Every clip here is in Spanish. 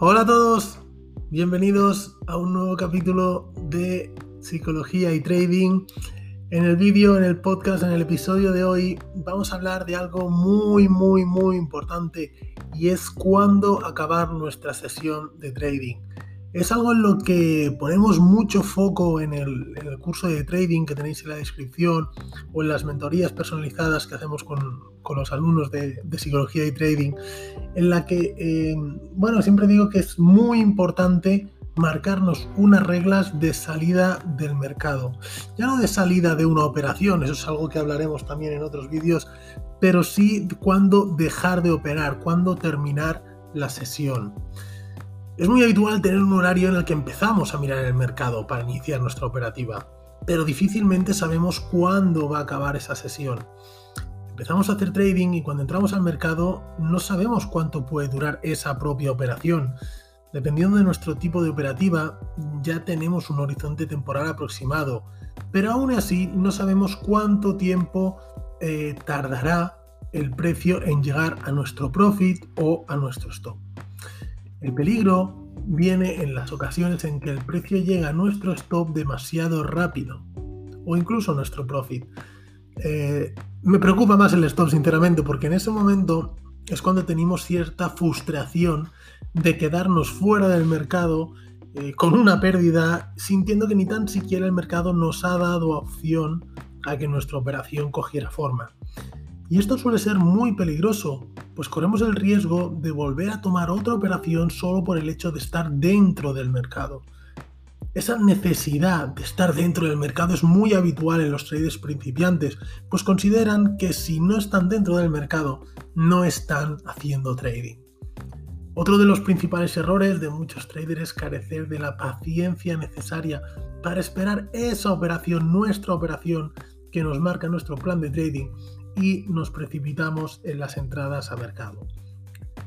Hola a todos, bienvenidos a un nuevo capítulo de Psicología y Trading. En el vídeo, en el podcast, en el episodio de hoy vamos a hablar de algo muy, muy, muy importante y es cuándo acabar nuestra sesión de trading. Es algo en lo que ponemos mucho foco en el, curso de trading que tenéis en la descripción o en las mentorías personalizadas que hacemos con, los alumnos de, psicología y trading, en la que, eh, bueno, siempre digo que es muy importante marcarnos unas reglas de salida del mercado. Ya no de salida de una operación, eso es algo que hablaremos también en otros vídeos, pero sí cuándo dejar de operar, cuándo terminar la sesión. Es muy habitual tener un horario en el que empezamos a mirar el mercado para iniciar nuestra operativa, pero difícilmente sabemos cuándo va a acabar esa sesión. Empezamos a hacer trading y cuando entramos al mercado no sabemos cuánto puede durar esa propia operación. Dependiendo de nuestro tipo de operativa, ya tenemos un horizonte temporal aproximado, pero aún así no sabemos cuánto tiempo eh, tardará el precio en llegar a nuestro profit o a nuestro stop. El peligro viene en las ocasiones en que el precio llega a nuestro stop demasiado rápido o incluso nuestro profit. Eh, me preocupa más el stop, sinceramente, porque en ese momento es cuando tenemos cierta frustración de quedarnos fuera del mercado eh, con una pérdida, sintiendo que ni tan siquiera el mercado nos ha dado opción a que nuestra operación cogiera forma. Y esto suele ser muy peligroso, pues corremos el riesgo de volver a tomar otra operación solo por el hecho de estar dentro del mercado. Esa necesidad de estar dentro del mercado es muy habitual en los traders principiantes, pues consideran que si no están dentro del mercado, no están haciendo trading. Otro de los principales errores de muchos traders es carecer de la paciencia necesaria para esperar esa operación, nuestra operación, que nos marca nuestro plan de trading y nos precipitamos en las entradas a mercado.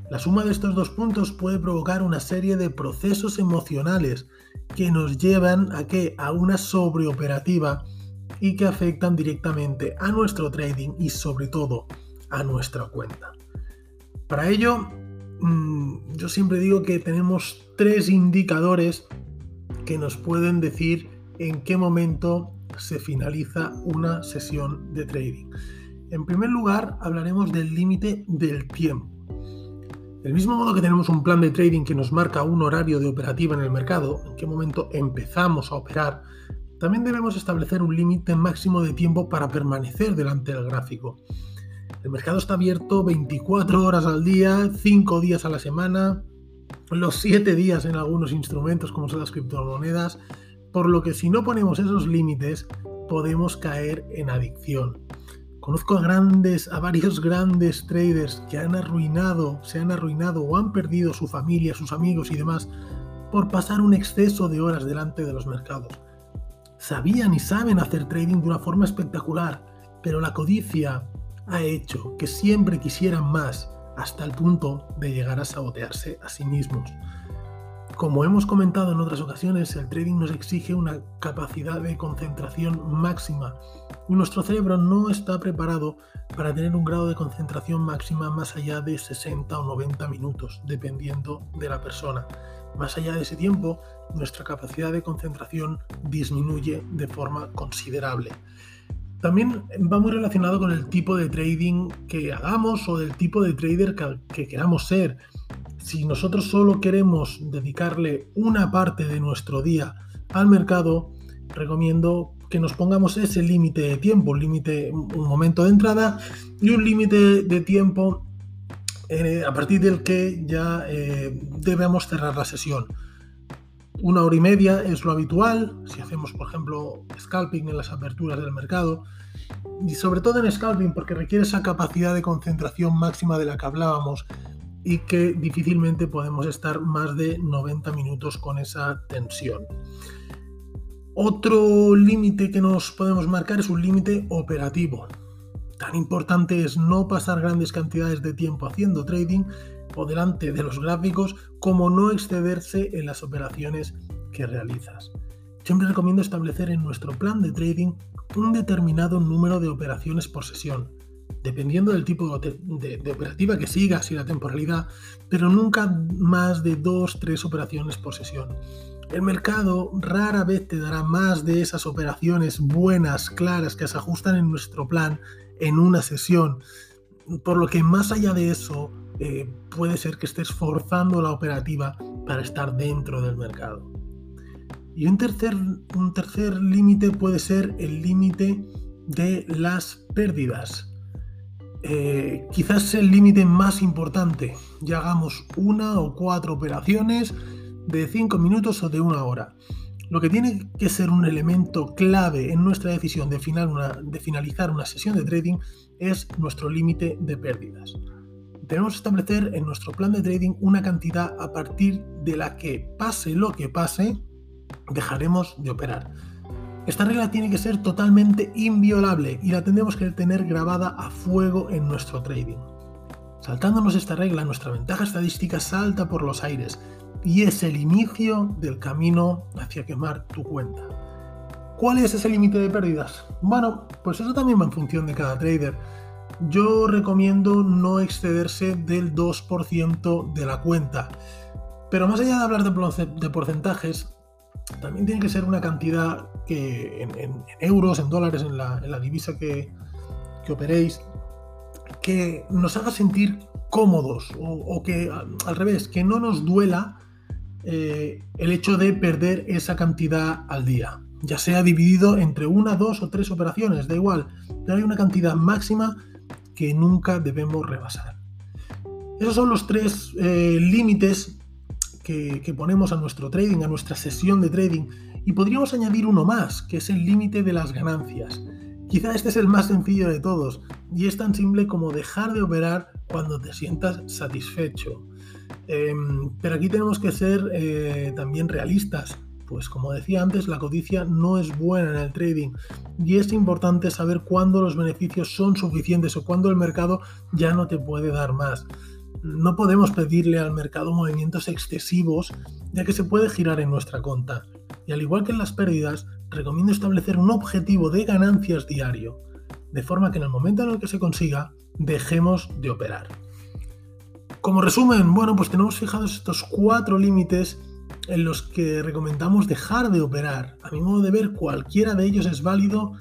La suma de estos dos puntos puede provocar una serie de procesos emocionales que nos llevan a que a una sobreoperativa y que afectan directamente a nuestro trading y sobre todo a nuestra cuenta. Para ello, mm, yo siempre digo que tenemos tres indicadores que nos pueden decir en qué momento se finaliza una sesión de trading. En primer lugar, hablaremos del límite del tiempo. Del mismo modo que tenemos un plan de trading que nos marca un horario de operativa en el mercado, en qué momento empezamos a operar, también debemos establecer un límite máximo de tiempo para permanecer delante del gráfico. El mercado está abierto 24 horas al día, 5 días a la semana, los 7 días en algunos instrumentos como son las criptomonedas, por lo que si no ponemos esos límites podemos caer en adicción. Conozco a grandes, a varios grandes traders que han arruinado, se han arruinado o han perdido su familia, sus amigos y demás por pasar un exceso de horas delante de los mercados. Sabían y saben hacer trading de una forma espectacular, pero la codicia ha hecho que siempre quisieran más hasta el punto de llegar a sabotearse a sí mismos. Como hemos comentado en otras ocasiones, el trading nos exige una capacidad de concentración máxima nuestro cerebro no está preparado para tener un grado de concentración máxima más allá de 60 o 90 minutos, dependiendo de la persona. Más allá de ese tiempo, nuestra capacidad de concentración disminuye de forma considerable. También va muy relacionado con el tipo de trading que hagamos o del tipo de trader que, queramos ser si nosotros solo queremos dedicarle una parte de nuestro día al mercado, recomiendo que nos pongamos ese límite de tiempo, un límite, un momento de entrada y un límite de tiempo eh, a partir del que ya eh, debemos cerrar la sesión. Una hora y media es lo habitual, si hacemos por ejemplo scalping en las aperturas del mercado, y sobre todo en scalping porque requiere esa capacidad de concentración máxima de la que hablábamos y que difícilmente podemos estar más de 90 minutos con esa tensión. Otro límite que nos podemos marcar es un límite operativo. Tan importante es no pasar grandes cantidades de tiempo haciendo trading o delante de los gráficos como no excederse en las operaciones que realizas. Siempre recomiendo establecer en nuestro plan de trading un determinado número de operaciones por sesión, dependiendo del tipo de, operativa que sigas y la temporalidad, pero nunca más de dos, tres operaciones por sesión. El mercado rara vez te dará más de esas operaciones buenas, claras, que se ajustan en nuestro plan en una sesión. Por lo que más allá de eso, eh, puede ser que estés forzando la operativa para estar dentro del mercado. Y un tercer, un tercer límite puede ser el límite de las pérdidas. Eh, quizás el límite más importante. Ya hagamos una o cuatro operaciones de cinco minutos o de una hora. Lo que tiene que ser un elemento clave en nuestra decisión de, de finalizar una sesión de trading es nuestro límite de pérdidas. Tenemos que establecer en nuestro plan de trading una cantidad a partir de la que pase lo que pase, dejaremos de operar. Esta regla tiene que ser totalmente inviolable y la tendremos que tener grabada a fuego en nuestro trading. Saltándonos esta regla, nuestra ventaja estadística salta por los aires y es el inicio del camino hacia quemar tu cuenta. ¿Cuál es ese límite de pérdidas? Bueno, pues eso también va en función de cada trader. Yo recomiendo no excederse del 2% de la cuenta. Pero más allá de hablar de porcentajes, también tiene que ser una cantidad que en, euros, en dólares, en la, divisa que, operéis, que nos haga sentir cómodos o, que al revés, que no nos duela eh, el hecho de perder esa cantidad al día, ya sea dividido entre una, dos o tres operaciones, da igual, pero hay una cantidad máxima que nunca debemos rebasar. Esos son los tres eh, límites que, ponemos a nuestro trading, a nuestra sesión de trading, y podríamos añadir uno más, que es el límite de las ganancias. Quizá este es el más sencillo de todos, y es tan simple como dejar de operar cuando te sientas satisfecho. Em, pero aquí tenemos que ser eh, también realistas, pues como decía antes, la codicia no es buena en el trading y es importante saber cuándo los beneficios son suficientes o cuándo el mercado ya no te puede dar más. No podemos pedirle al mercado movimientos excesivos, ya que se puede girar en nuestra cuenta. Y al igual que en las pérdidas, recomiendo establecer un objetivo de ganancias diario, de forma que en el momento en el que se consiga, dejemos de operar. Como resumen, bueno, pues tenemos fijados estos cuatro límites en los que recomendamos dejar de operar. A mi modo de ver, cualquiera de ellos es válido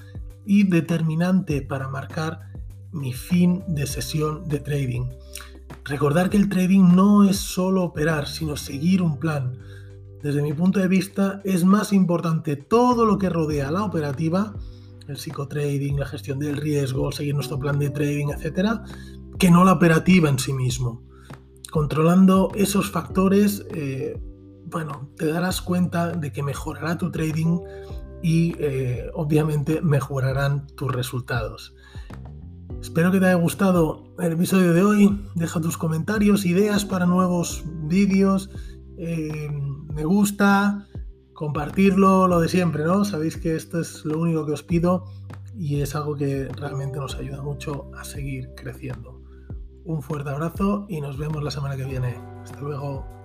y determinante para marcar mi fin de sesión de trading. Recordar que el trading no es solo operar, sino seguir un plan. Desde mi punto de vista, es más importante todo lo que rodea la operativa, el psicotrading, la gestión del riesgo, seguir nuestro plan de trading, etcétera, que no la operativa en sí mismo. Controlando esos factores, eh, bueno, te darás cuenta de que mejorará tu trading y eh, obviamente mejorarán tus resultados. Espero que te haya gustado el episodio de hoy. Deja tus comentarios, ideas para nuevos vídeos. Eh, me gusta compartirlo, lo de siempre, ¿no? Sabéis que esto es lo único que os pido y es algo que realmente nos ayuda mucho a seguir creciendo. Un fuerte abrazo y nos vemos la semana que viene. Hasta luego.